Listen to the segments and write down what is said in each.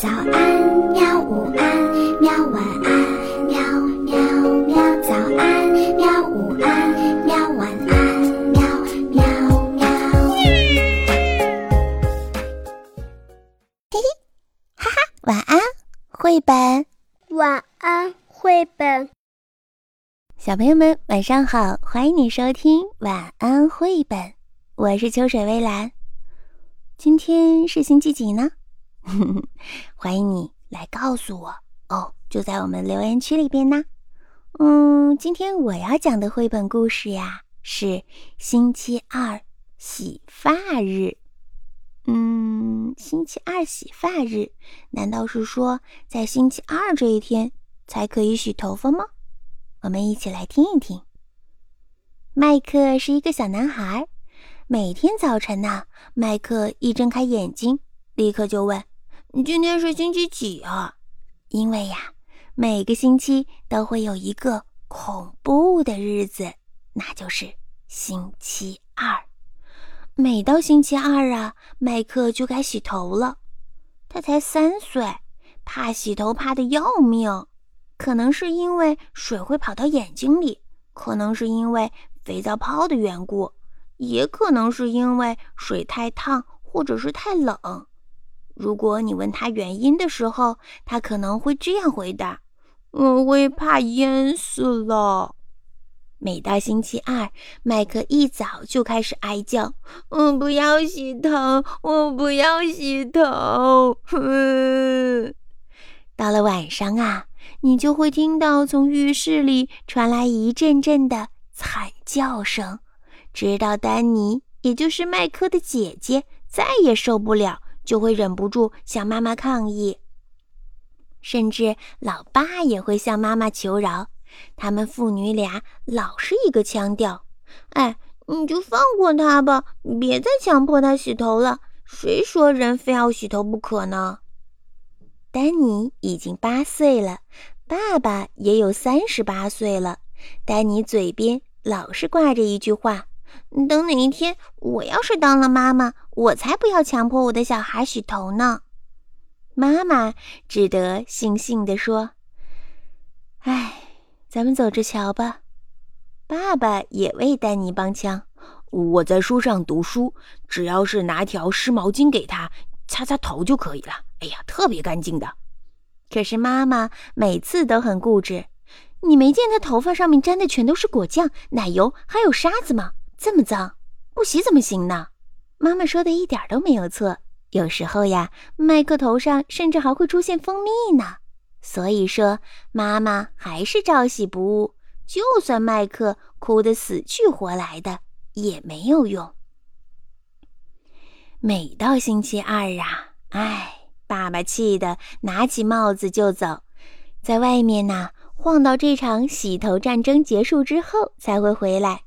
早安，喵！午安，喵！晚安，喵喵喵！早安，喵！午安，喵！晚安，喵喵喵！嘿嘿，哈哈，晚安，绘本。晚安，绘本。小朋友们，晚上好，欢迎你收听晚安绘本。我是秋水微澜。今天是星期几呢？欢迎你来告诉我哦，就在我们留言区里边呢。嗯，今天我要讲的绘本故事呀是星期二洗发日。嗯，星期二洗发日，难道是说在星期二这一天才可以洗头发吗？我们一起来听一听。麦克是一个小男孩，每天早晨呢，麦克一睁开眼睛，立刻就问。今天是星期几啊？因为呀，每个星期都会有一个恐怖的日子，那就是星期二。每到星期二啊，麦克就该洗头了。他才三岁，怕洗头怕的要命。可能是因为水会跑到眼睛里，可能是因为肥皂泡的缘故，也可能是因为水太烫或者是太冷。如果你问他原因的时候，他可能会这样回答：“我会怕淹死了。”每到星期二，麦克一早就开始哀叫：“我不要洗头，我不要洗头。”到了晚上啊，你就会听到从浴室里传来一阵阵的惨叫声，直到丹尼，也就是麦克的姐姐，再也受不了。就会忍不住向妈妈抗议，甚至老爸也会向妈妈求饶。他们父女俩老是一个腔调：“哎，你就放过他吧，别再强迫他洗头了。谁说人非要洗头不可呢？”丹尼已经八岁了，爸爸也有三十八岁了。丹尼嘴边老是挂着一句话。等哪一天我要是当了妈妈，我才不要强迫我的小孩洗头呢。妈妈只得悻悻地说：“哎，咱们走着瞧吧。”爸爸也为丹尼帮腔：“我在书上读书，只要是拿条湿毛巾给他擦擦头就可以了。哎呀，特别干净的。”可是妈妈每次都很固执：“你没见他头发上面沾的全都是果酱、奶油，还有沙子吗？”这么脏，不洗怎么行呢？妈妈说的一点都没有错。有时候呀，麦克头上甚至还会出现蜂蜜呢。所以说，妈妈还是照洗不误。就算麦克哭得死去活来的，也没有用。每到星期二啊，哎，爸爸气得拿起帽子就走，在外面呢晃到这场洗头战争结束之后才会回来。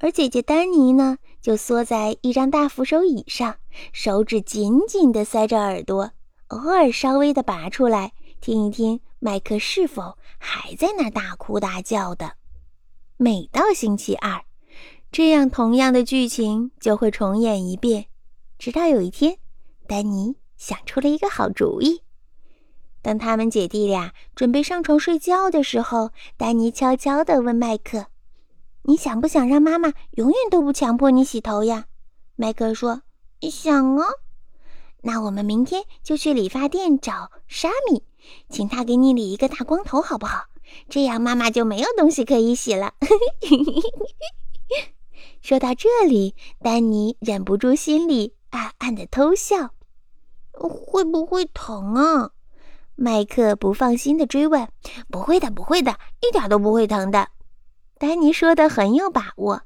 而姐姐丹尼呢，就缩在一张大扶手椅上，手指紧紧地塞着耳朵，偶尔稍微地拔出来，听一听麦克是否还在那大哭大叫的。每到星期二，这样同样的剧情就会重演一遍，直到有一天，丹尼想出了一个好主意。当他们姐弟俩准备上床睡觉的时候，丹尼悄悄地问麦克。你想不想让妈妈永远都不强迫你洗头呀？麦克说：“想啊。”那我们明天就去理发店找沙米，请他给你理一个大光头，好不好？这样妈妈就没有东西可以洗了。说到这里，丹尼忍不住心里暗暗的偷笑。会不会疼啊？麦克不放心的追问。“不会的，不会的，一点都不会疼的。”丹尼说的很有把握，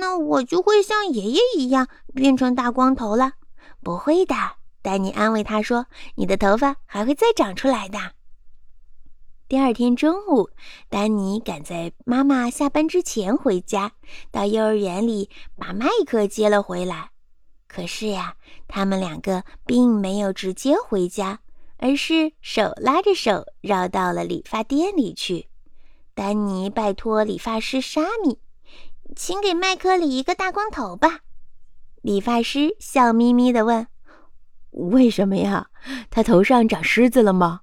那我就会像爷爷一样变成大光头了。不会的，丹尼安慰他说：“你的头发还会再长出来的。”第二天中午，丹尼赶在妈妈下班之前回家，到幼儿园里把麦克接了回来。可是呀，他们两个并没有直接回家，而是手拉着手绕到了理发店里去。丹尼拜托理发师沙米，请给麦克理一个大光头吧。理发师笑眯眯地问：“为什么呀？他头上长虱子了吗？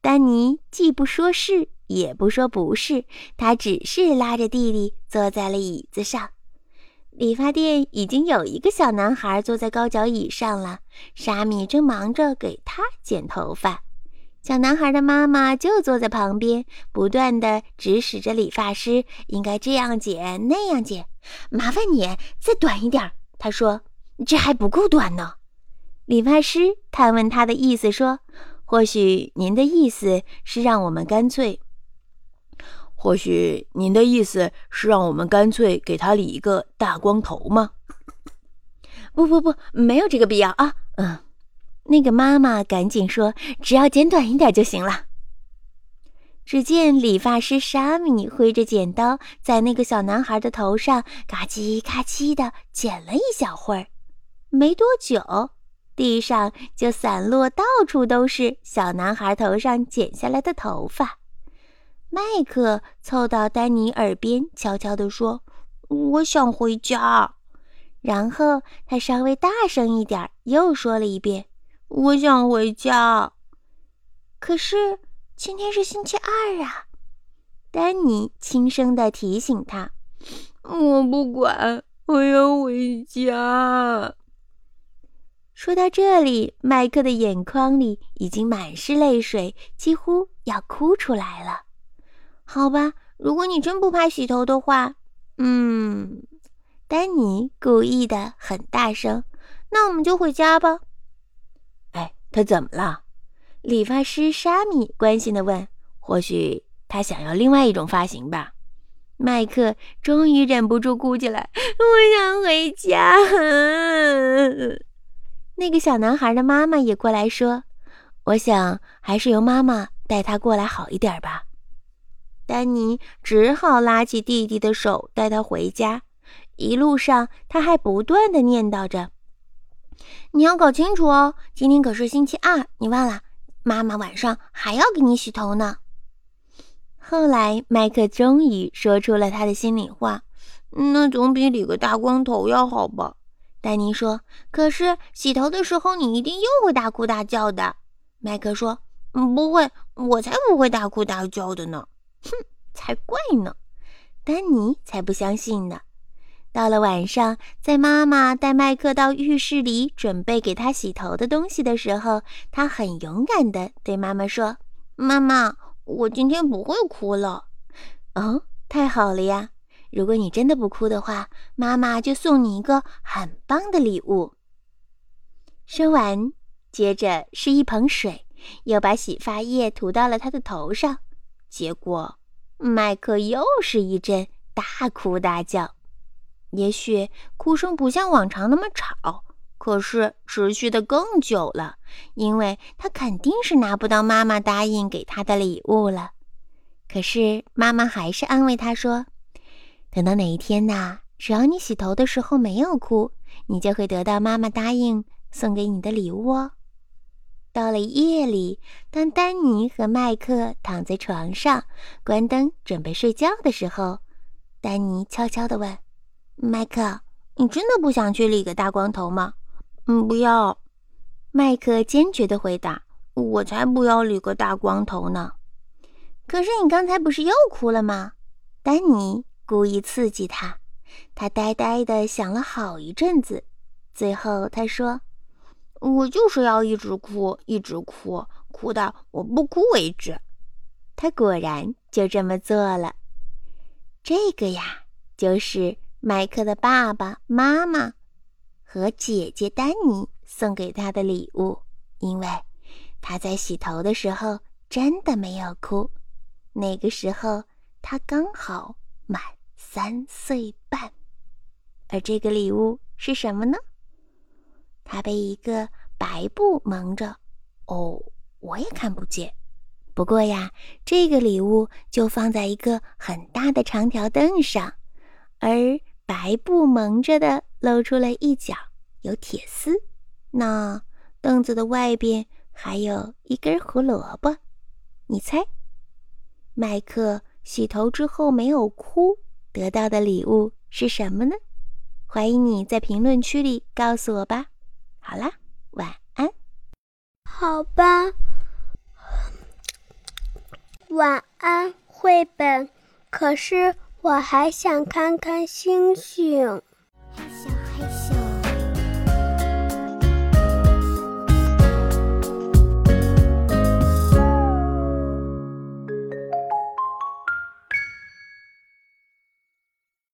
丹尼既不说是，也不说不是，他只是拉着弟弟坐在了椅子上。理发店已经有一个小男孩坐在高脚椅上了，沙米正忙着给他剪头发。小男孩的妈妈就坐在旁边，不断的指使着理发师应该这样剪那样剪。麻烦你再短一点，他说：“这还不够短呢。”理发师探问他的意思说：“或许您的意思是让我们干脆……或许您的意思是让我们干脆给他理一个大光头吗？”“不不不，没有这个必要啊。”嗯。那个妈妈赶紧说：“只要剪短一点就行了。”只见理发师沙米挥着剪刀，在那个小男孩的头上嘎叽嘎叽的剪了一小会儿，没多久，地上就散落到处都是小男孩头上剪下来的头发。麦克凑到丹尼耳边，悄悄地说：“我想回家。”然后他稍微大声一点，又说了一遍。我想回家，可是今天是星期二啊！丹尼轻声的提醒他：“我不管，我要回家。”说到这里，麦克的眼眶里已经满是泪水，几乎要哭出来了。好吧，如果你真不怕洗头的话，嗯，丹尼故意的很大声，那我们就回家吧。他怎么了？理发师沙米关心的问。或许他想要另外一种发型吧。麦克终于忍不住哭起来：“我想回家。”那个小男孩的妈妈也过来说：“我想还是由妈妈带他过来好一点吧。”丹尼只好拉起弟弟的手带他回家。一路上，他还不断的念叨着。你要搞清楚哦，今天可是星期二，你忘了？妈妈晚上还要给你洗头呢。后来，麦克终于说出了他的心里话：“那总比理个大光头要好吧？”丹尼说：“可是洗头的时候，你一定又会大哭大叫的。”麦克说：“，不会，我才不会大哭大叫的呢。”哼，才怪呢！丹尼才不相信呢。到了晚上，在妈妈带麦克到浴室里准备给他洗头的东西的时候，他很勇敢地对妈妈说：“妈妈，我今天不会哭了。”哦，太好了呀！如果你真的不哭的话，妈妈就送你一个很棒的礼物。说完，接着是一盆水，又把洗发液涂到了他的头上，结果麦克又是一阵大哭大叫。也许哭声不像往常那么吵，可是持续的更久了，因为他肯定是拿不到妈妈答应给他的礼物了。可是妈妈还是安慰他说：“等到哪一天呐，只要你洗头的时候没有哭，你就会得到妈妈答应送给你的礼物哦。”到了夜里，当丹尼和麦克躺在床上，关灯准备睡觉的时候，丹尼悄悄地问。麦克，你真的不想去理个大光头吗？嗯，不要。麦克坚决的回答：“我才不要理个大光头呢。”可是你刚才不是又哭了吗？丹尼故意刺激他。他呆呆的想了好一阵子，最后他说：“我就是要一直哭，一直哭，哭到我不哭为止。”他果然就这么做了。这个呀，就是。麦克的爸爸妈妈和姐姐丹尼送给他的礼物，因为他在洗头的时候真的没有哭。那个时候他刚好满三岁半，而这个礼物是什么呢？他被一个白布蒙着，哦，我也看不见。不过呀，这个礼物就放在一个很大的长条凳上，而。白布蒙着的，露出了一角有铁丝。那凳子的外边还有一根胡萝卜。你猜，麦克洗头之后没有哭，得到的礼物是什么呢？欢迎你在评论区里告诉我吧。好啦，晚安。好吧。晚安，绘本。可是我还想看看星星。